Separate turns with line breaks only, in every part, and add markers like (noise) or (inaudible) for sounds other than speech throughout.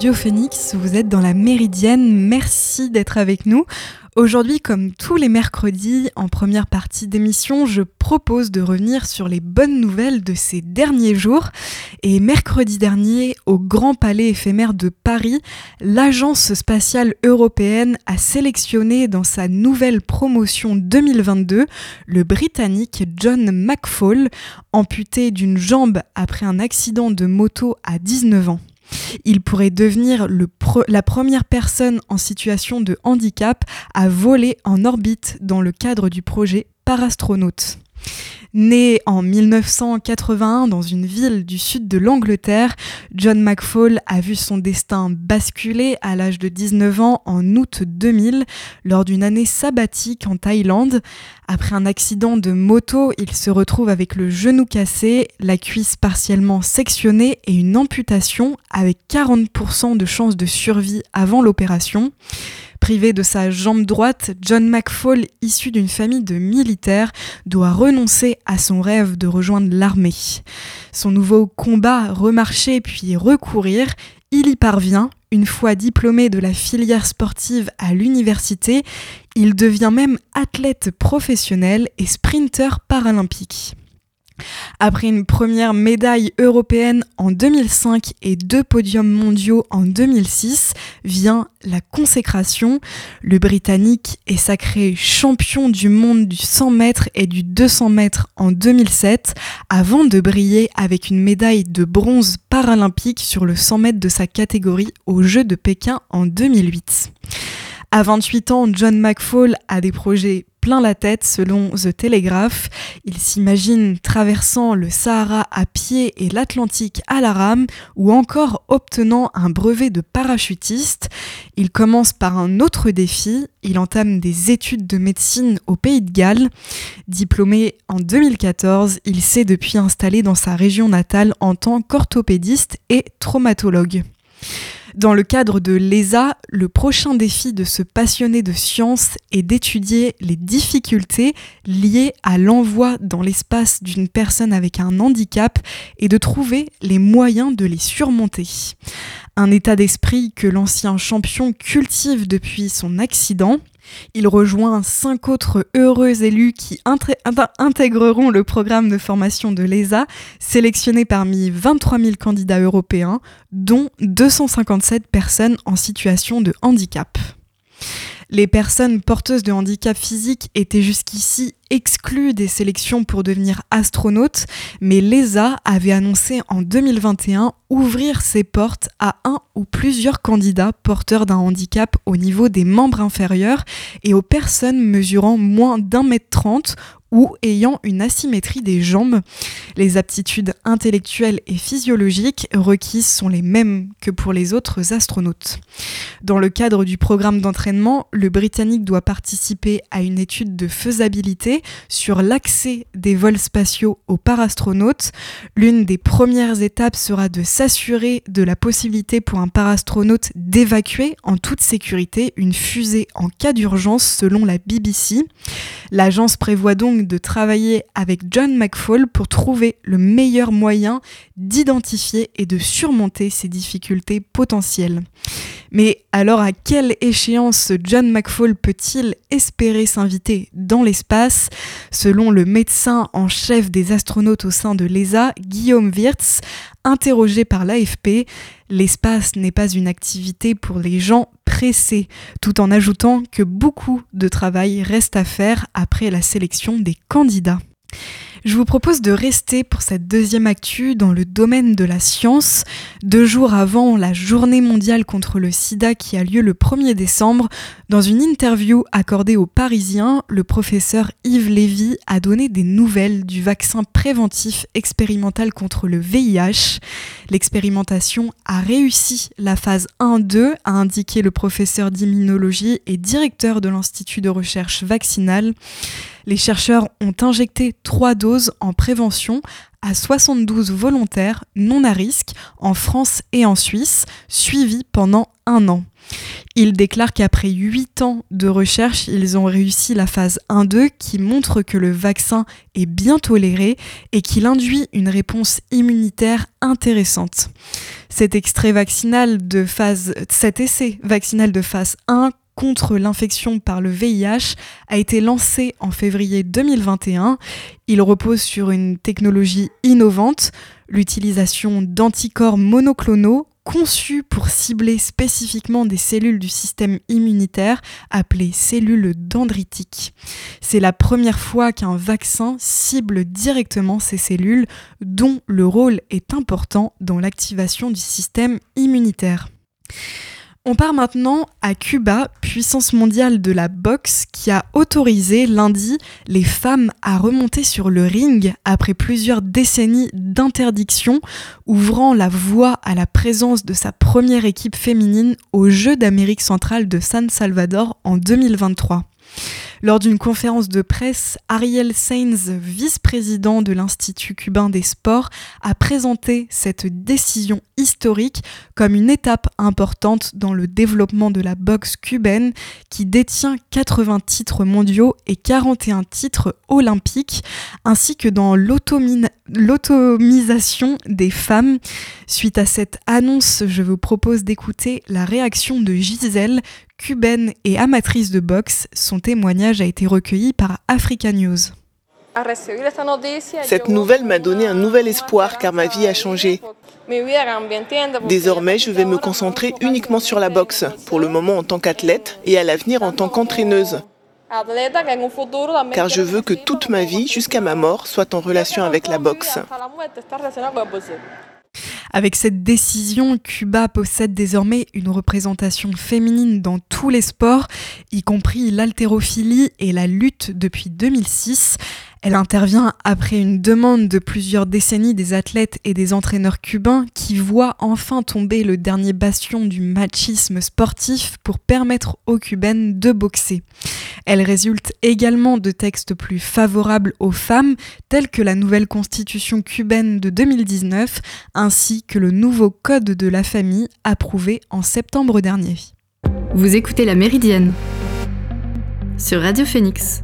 Radio Phoenix, vous êtes dans la Méridienne, merci d'être avec nous. Aujourd'hui, comme tous les mercredis, en première partie d'émission, je propose de revenir sur les bonnes nouvelles de ces derniers jours. Et mercredi dernier, au Grand Palais éphémère de Paris, l'Agence spatiale européenne a sélectionné dans sa nouvelle promotion 2022 le Britannique John McFall, amputé d'une jambe après un accident de moto à 19 ans. Il pourrait devenir la première personne en situation de handicap à voler en orbite dans le cadre du projet Parastronaute. Né en 1981 dans une ville du sud de l'Angleterre, John McFall a vu son destin basculer à l'âge de 19 ans en août 2000 lors d'une année sabbatique en Thaïlande. Après un accident de moto, il se retrouve avec le genou cassé, la cuisse partiellement sectionnée et une amputation avec 40% de chances de survie avant l'opération. Privé de sa jambe droite, John McFall, issu d'une famille de militaires, doit renoncer à son rêve de rejoindre l'armée. Son nouveau combat, remarcher puis recourir, il y parvient. Une fois diplômé de la filière sportive à l'université, il devient même athlète professionnel et sprinter paralympique. Après une première médaille européenne en 2005 et deux podiums mondiaux en 2006, vient la consécration. Le Britannique est sacré champion du monde du 100 mètres et du 200 mètres en 2007, avant de briller avec une médaille de bronze paralympique sur le 100 mètres de sa catégorie aux Jeux de Pékin en 2008. À 28 ans, John McFall a des projets plein la tête selon The Telegraph. Il s'imagine traversant le Sahara à pied et l'Atlantique à la rame ou encore obtenant un brevet de parachutiste. Il commence par un autre défi. Il entame des études de médecine au Pays de Galles. Diplômé en 2014, il s'est depuis installé dans sa région natale en tant qu'orthopédiste et traumatologue. Dans le cadre de l'ESA, le prochain défi de ce passionné de science est d'étudier les difficultés liées à l'envoi dans l'espace d'une personne avec un handicap et de trouver les moyens de les surmonter. Un état d'esprit que l'ancien champion cultive depuis son accident il rejoint cinq autres heureux élus qui intégreront le programme de formation de l'ESA, sélectionné parmi 23 000 candidats européens, dont 257 personnes en situation de handicap. Les personnes porteuses de handicap physique étaient jusqu'ici exclues des sélections pour devenir astronautes, mais l'ESA avait annoncé en 2021 ouvrir ses portes à un ou plusieurs candidats porteurs d'un handicap au niveau des membres inférieurs et aux personnes mesurant moins d'un mètre trente ou ayant une asymétrie des jambes. Les aptitudes intellectuelles et physiologiques requises sont les mêmes que pour les autres astronautes. Dans le cadre du programme d'entraînement, le Britannique doit participer à une étude de faisabilité sur l'accès des vols spatiaux aux parastronautes. L'une des premières étapes sera de s'assurer de la possibilité pour un parastronaute d'évacuer en toute sécurité une fusée en cas d'urgence selon la BBC. L'agence prévoit donc de travailler avec John McFall pour trouver le meilleur moyen d'identifier et de surmonter ces difficultés potentielles. Mais alors à quelle échéance John McFall peut-il espérer s'inviter dans l'espace? Selon le médecin en chef des astronautes au sein de l'ESA, Guillaume Wirtz, interrogé par l'AFP, l'espace n'est pas une activité pour les gens pressés, tout en ajoutant que beaucoup de travail reste à faire après la sélection des candidats. Je vous propose de rester pour cette deuxième actu dans le domaine de la science. Deux jours avant la journée mondiale contre le sida qui a lieu le 1er décembre, dans une interview accordée aux Parisiens, le professeur Yves Lévy a donné des nouvelles du vaccin préventif expérimental contre le VIH. L'expérimentation a réussi la phase 1-2, a indiqué le professeur d'immunologie et directeur de l'Institut de recherche vaccinale. Les chercheurs ont injecté trois doses en prévention à 72 volontaires non à risque en France et en Suisse, suivis pendant un an. Il déclare qu'après 8 ans de recherche, ils ont réussi la phase 1-2 qui montre que le vaccin est bien toléré et qu'il induit une réponse immunitaire intéressante. Cet extrait vaccinal de phase, cet essai vaccinal de phase 1 contre l'infection par le VIH a été lancé en février 2021. Il repose sur une technologie innovante, l'utilisation d'anticorps monoclonaux conçus pour cibler spécifiquement des cellules du système immunitaire appelées cellules dendritiques. C'est la première fois qu'un vaccin cible directement ces cellules dont le rôle est important dans l'activation du système immunitaire. On part maintenant à Cuba, puissance mondiale de la boxe, qui a autorisé lundi les femmes à remonter sur le ring après plusieurs décennies d'interdiction, ouvrant la voie à la présence de sa première équipe féminine aux Jeux d'Amérique centrale de San Salvador en 2023. Lors d'une conférence de presse, Ariel Sainz, vice-président de l'Institut cubain des sports, a présenté cette décision historique comme une étape importante dans le développement de la boxe cubaine qui détient 80 titres mondiaux et 41 titres olympiques, ainsi que dans l'automisation des femmes. Suite à cette annonce, je vous propose d'écouter la réaction de Gisèle, cubaine et amatrice de boxe. Son témoignage a été recueilli par Africa News.
Cette nouvelle m'a donné un nouvel espoir car ma vie a changé. Désormais, je vais me concentrer uniquement sur la boxe, pour le moment en tant qu'athlète et à l'avenir en tant qu'entraîneuse. Car je veux que toute ma vie, jusqu'à ma mort, soit en relation avec la boxe.
Avec cette décision, Cuba possède désormais une représentation féminine dans tous les sports, y compris l'haltérophilie et la lutte depuis 2006. Elle intervient après une demande de plusieurs décennies des athlètes et des entraîneurs cubains qui voient enfin tomber le dernier bastion du machisme sportif pour permettre aux cubaines de boxer. Elle résulte également de textes plus favorables aux femmes, tels que la nouvelle constitution cubaine de 2019, ainsi que le nouveau code de la famille approuvé en septembre dernier.
Vous écoutez La Méridienne sur Radio Phoenix.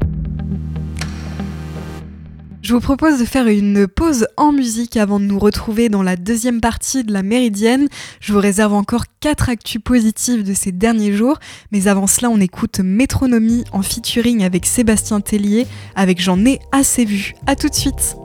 Je vous propose de faire une pause en musique avant de nous retrouver dans la deuxième partie de la Méridienne. Je vous réserve encore quatre actus positives de ces derniers jours, mais avant cela, on écoute Métronomie en featuring avec Sébastien Tellier avec J'en ai assez vu. A tout de suite.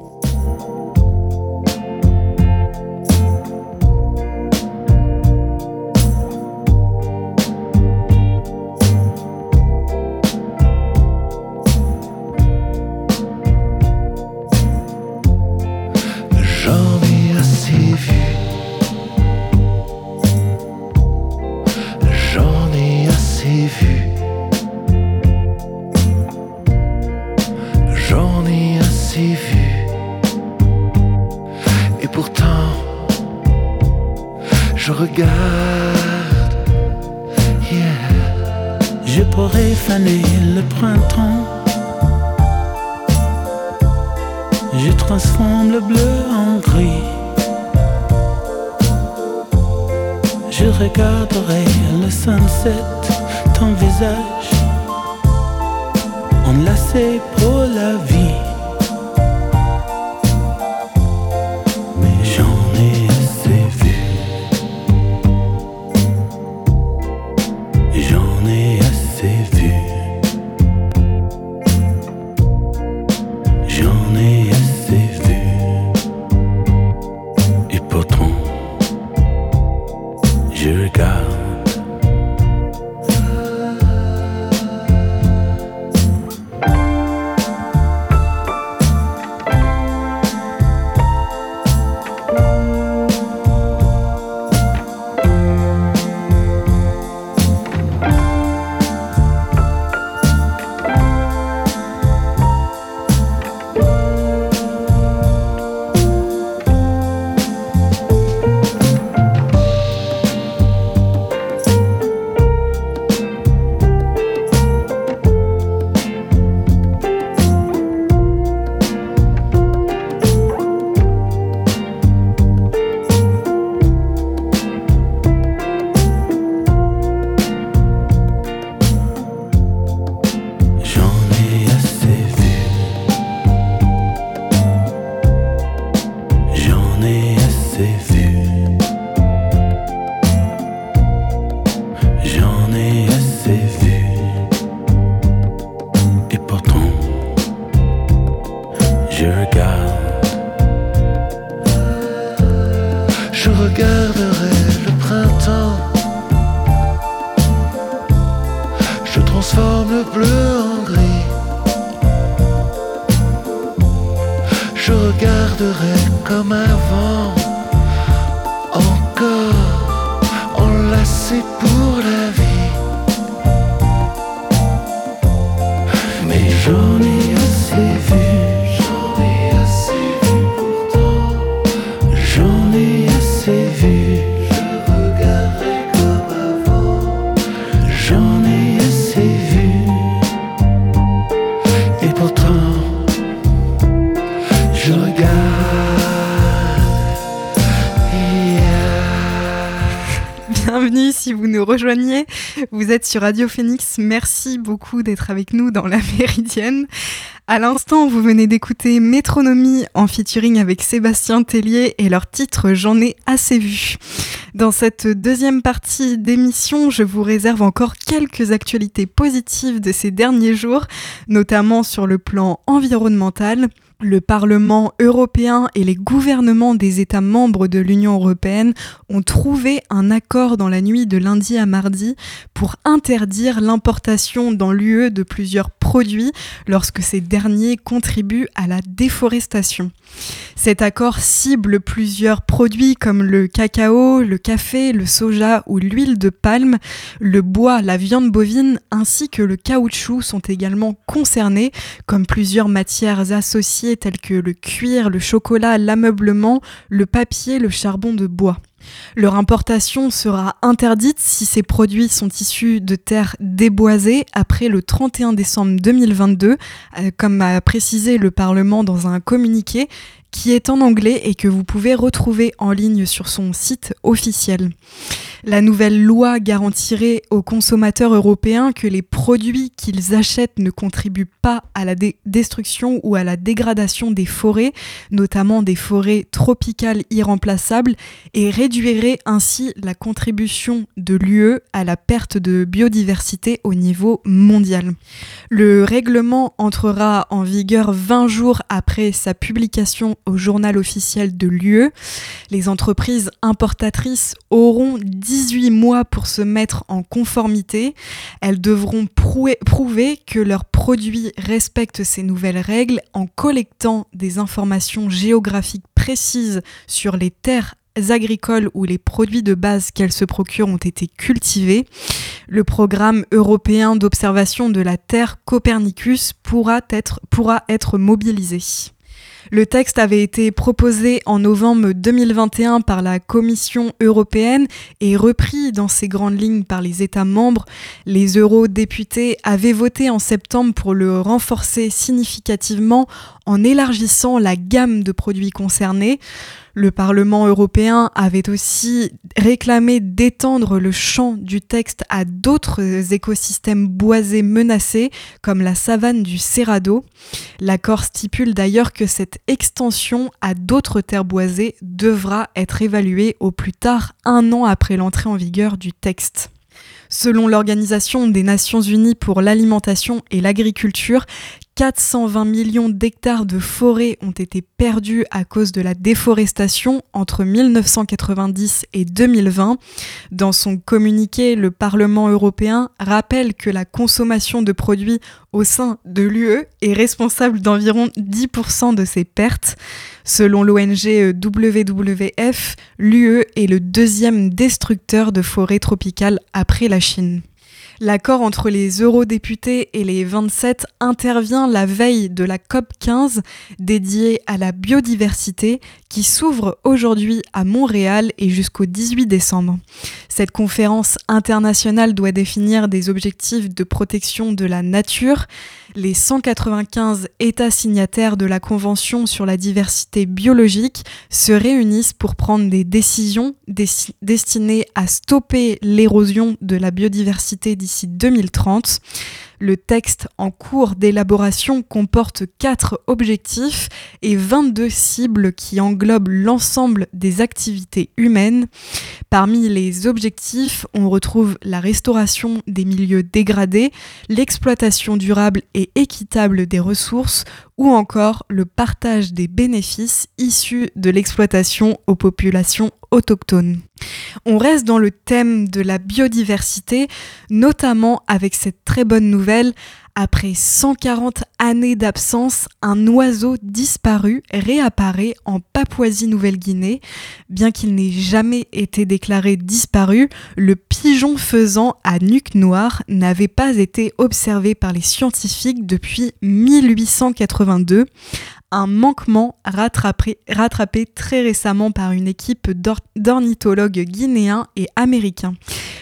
le printemps. Je transforme le bleu en gris. Je regarderai le sunset. Bleu en gris.
Je regarderai comme avant, Vous êtes sur Radio Phoenix. Merci beaucoup d'être avec nous dans la (laughs) Méridienne. À l'instant, vous venez d'écouter Métronomie en featuring avec Sébastien Tellier et leur titre J'en ai assez vu. Dans cette deuxième partie d'émission, je vous réserve encore quelques actualités positives de ces derniers jours, notamment sur le plan environnemental le Parlement européen et les gouvernements des États membres de l'Union européenne ont trouvé un accord dans la nuit de lundi à mardi pour interdire l'importation dans l'UE de plusieurs produits lorsque ces derniers contribuent à la déforestation. Cet accord cible plusieurs produits comme le cacao, le café, le soja ou l'huile de palme, le bois, la viande bovine ainsi que le caoutchouc sont également concernés comme plusieurs matières associées tels que le cuir, le chocolat, l'ameublement, le papier, le charbon de bois. Leur importation sera interdite si ces produits sont issus de terres déboisées après le 31 décembre 2022, euh, comme a précisé le Parlement dans un communiqué qui est en anglais et que vous pouvez retrouver en ligne sur son site officiel. La nouvelle loi garantirait aux consommateurs européens que les produits qu'ils achètent ne contribuent pas à la destruction ou à la dégradation des forêts, notamment des forêts tropicales irremplaçables, et réduirait ainsi la contribution de l'UE à la perte de biodiversité au niveau mondial. Le règlement entrera en vigueur 20 jours après sa publication au journal officiel de l'UE. Les entreprises importatrices auront 18 mois pour se mettre en conformité. Elles devront prouver que leurs produits respectent ces nouvelles règles en collectant des informations géographiques précises sur les terres agricoles où les produits de base qu'elles se procurent ont été cultivés. Le programme européen d'observation de la Terre Copernicus pourra être, pourra mobilisé. Le texte avait été proposé en novembre 2021 par la Commission européenne et repris dans ses grandes lignes par les États membres. Les eurodéputés avaient voté en septembre pour le renforcer significativement en élargissant la gamme de produits concernés. Le Parlement européen avait aussi réclamé d'étendre le champ du texte à d'autres écosystèmes boisés menacés, comme la savane du Cerrado. L'accord stipule d'ailleurs que cette extension à d'autres terres boisées devra être évaluée au plus tard un an après l'entrée en vigueur du texte. Selon l'Organisation des Nations Unies pour l'alimentation et l'agriculture, 420 millions d'hectares de forêts ont été perdus à cause de la déforestation entre 1990 et 2020. Dans son communiqué, le Parlement européen rappelle que la consommation de produits au sein de l'UE est responsable d'environ 10% de ces pertes. Selon l'ONG WWF, l'UE est le deuxième destructeur de forêts tropicales après la L'accord entre les eurodéputés et les 27 intervient la veille de la COP 15 dédiée à la biodiversité qui s'ouvre aujourd'hui à Montréal et jusqu'au 18 décembre. Cette conférence internationale doit définir des objectifs de protection de la nature, les 195 États signataires de la Convention sur la diversité biologique se réunissent pour prendre des décisions destinées à stopper l'érosion de la biodiversité d'ici 2030. Le texte en cours d'élaboration comporte quatre objectifs et 22 cibles qui englobent l'ensemble des activités humaines. Parmi les objectifs, on retrouve la restauration des milieux dégradés, l'exploitation durable et équitable des ressources ou encore le partage des bénéfices issus de l'exploitation aux populations autochtones. On reste dans le thème de la biodiversité, notamment avec cette très bonne nouvelle. Après 140 années d'absence, un oiseau disparu réapparaît en Papouasie-Nouvelle-Guinée. Bien qu'il n'ait jamais été déclaré disparu, le pigeon faisant à nuque noire n'avait pas été observé par les scientifiques depuis 1882 un manquement rattrapé, très récemment par une équipe d'ornithologues guinéens et américains.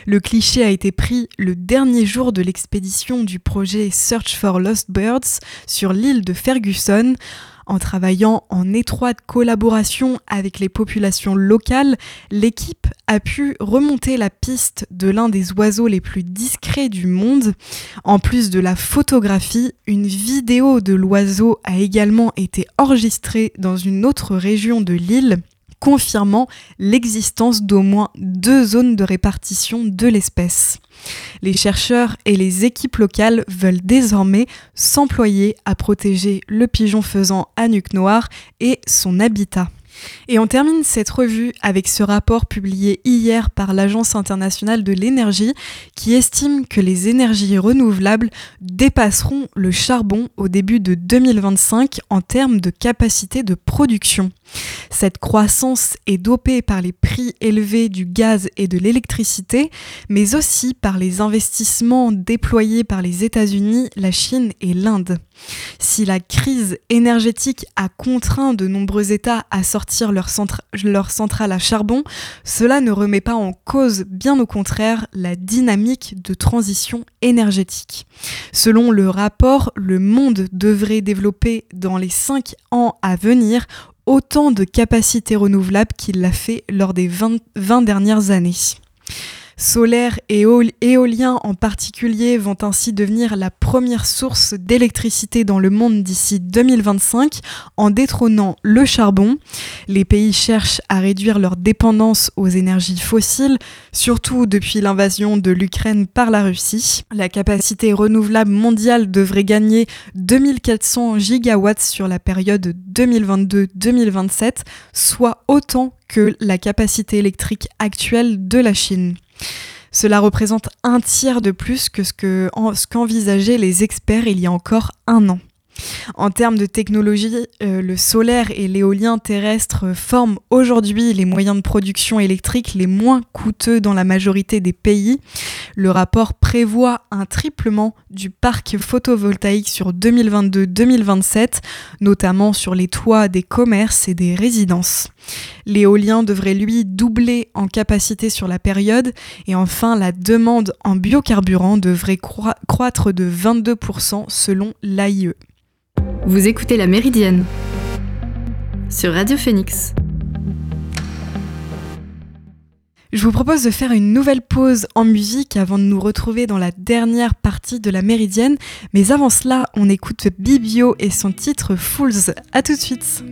Le cliché a été pris le dernier jour de l'expédition du projet Search for Lost Birds sur l'île de Ferguson. En travaillant en étroite collaboration avec les populations locales, l'équipe a pu remonter la piste de l'un des oiseaux les plus discrets du monde. En plus de la photographie, une vidéo de l'oiseau a également été enregistrée dans une autre région de l'île confirmant l'existence d'au moins deux zones de répartition de l'espèce. Les chercheurs et les équipes locales veulent désormais s'employer à protéger le pigeon faisant à nuque noire et son habitat. Et on termine cette revue avec ce rapport publié hier par l'Agence internationale de l'énergie qui estime que les énergies renouvelables dépasseront le charbon au début de 2025 en termes de capacité de production. Cette croissance est dopée par les prix élevés du gaz et de l'électricité, mais aussi par les investissements déployés par les États-Unis, la Chine et l'Inde. Si la crise énergétique a contraint de nombreux États à sortir leur, centrale à charbon, cela ne remet pas en cause, bien au contraire, la dynamique de transition énergétique. Selon le rapport, le monde devrait développer dans les 5 ans à venir autant de capacités renouvelables qu'il l'a fait lors des 20 dernières années. Solaire et éolien en particulier vont ainsi devenir la première source d'électricité dans le monde d'ici 2025 en détrônant le charbon. Les pays cherchent à réduire leur dépendance aux énergies fossiles, surtout depuis l'invasion de l'Ukraine par la Russie. La capacité renouvelable mondiale devrait gagner 2400 gigawatts sur la période 2022-2027, soit autant que la capacité électrique actuelle de la Chine. Cela représente un tiers de plus que ce qu'envisageaient les experts il y a encore un an. En termes de technologie, euh, le solaire et l'éolien terrestre forment aujourd'hui les moyens de production électrique les moins coûteux dans la majorité des pays. Le rapport prévoit un triplement du parc photovoltaïque sur 2022-2027, notamment sur les toits des commerces et des résidences. L'éolien devrait lui doubler en capacité sur la période et enfin la demande en biocarburant devrait croître de 22% selon l'AIE.
Vous écoutez La Méridienne sur Radio Phoenix.
Je vous propose de faire une nouvelle pause en musique avant de nous retrouver dans la dernière partie de la Méridienne. Mais avant cela, on écoute Bibio et son titre Fools. A tout de suite.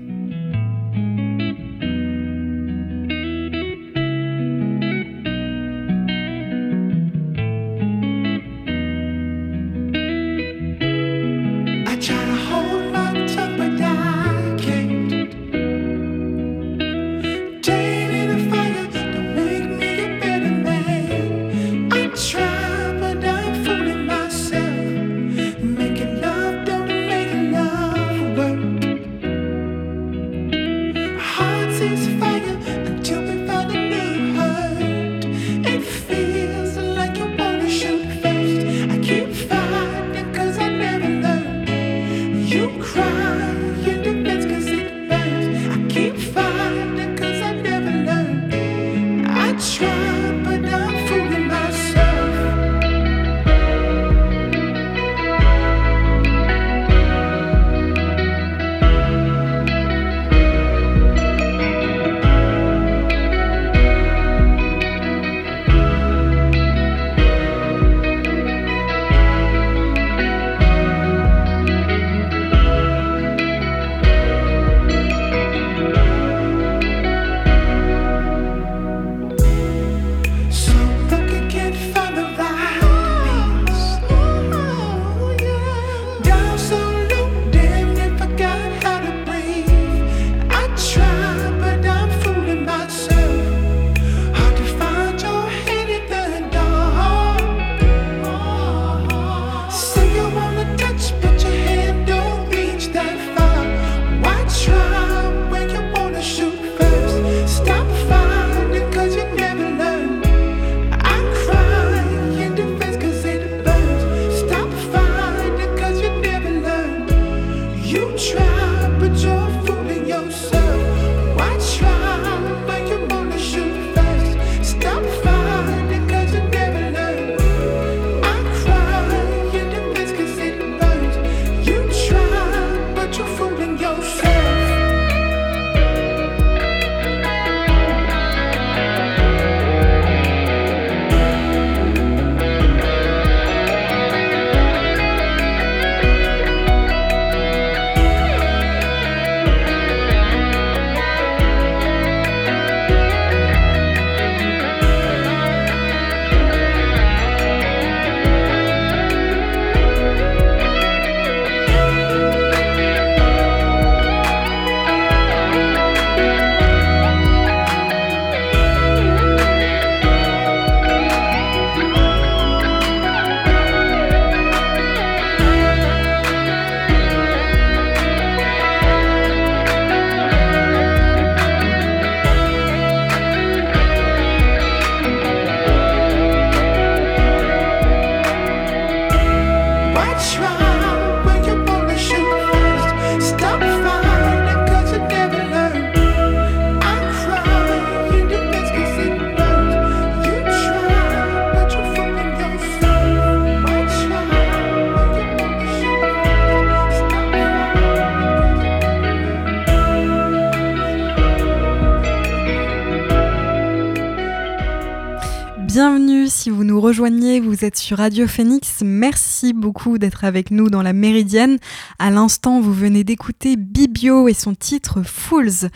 Rejoignez, vous êtes sur Radio Phoenix. Merci beaucoup d'être avec nous dans la Méridienne. À l'instant, vous venez d'écouter Bibio et son titre Fools.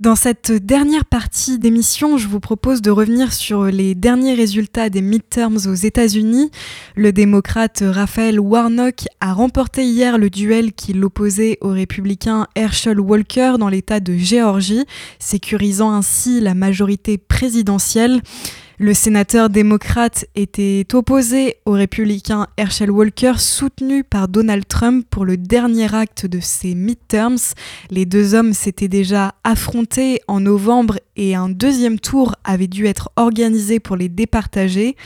Dans cette dernière partie d'émission, je vous propose de revenir sur les derniers résultats des midterms aux États-Unis. Le démocrate Raphaël Warnock a remporté hier le duel qui l'opposait au républicain Herschel Walker dans l'État de Géorgie, sécurisant ainsi la majorité présidentielle. Le sénateur démocrate était opposé au républicain Herschel Walker, soutenu par Donald Trump pour le dernier acte de ses midterms. Les deux hommes s'étaient déjà affrontés en novembre et un deuxième tour avait dû être organisé pour les départager.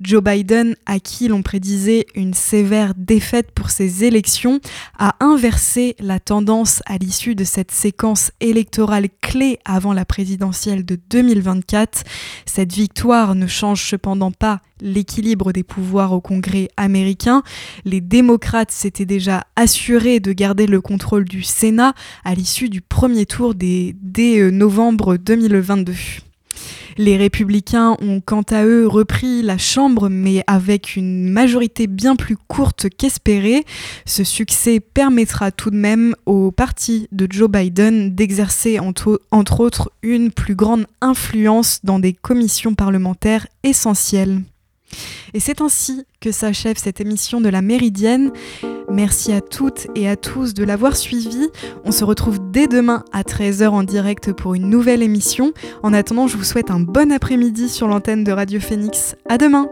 Joe Biden, à qui l'on prédisait une sévère défaite pour ses élections, a inversé la tendance à l'issue de cette séquence électorale clé avant la présidentielle de 2024. Cette victoire ne change cependant pas l'équilibre des pouvoirs au Congrès américain. Les démocrates s'étaient déjà assurés de garder le contrôle du Sénat à l'issue du premier tour dès euh, novembre 2022. Les républicains ont quant à eux repris la Chambre, mais avec une majorité bien plus courte qu'espérée. Ce succès permettra tout de même au parti de Joe Biden d'exercer entre, entre autres une plus grande influence dans des commissions parlementaires essentielles. Et c'est ainsi que s'achève cette émission de la Méridienne. Merci à toutes et à tous de l'avoir suivi. On se retrouve dès demain à 13h en direct pour une nouvelle émission. En attendant, je vous souhaite un bon après-midi sur l'antenne de Radio Phoenix. À demain!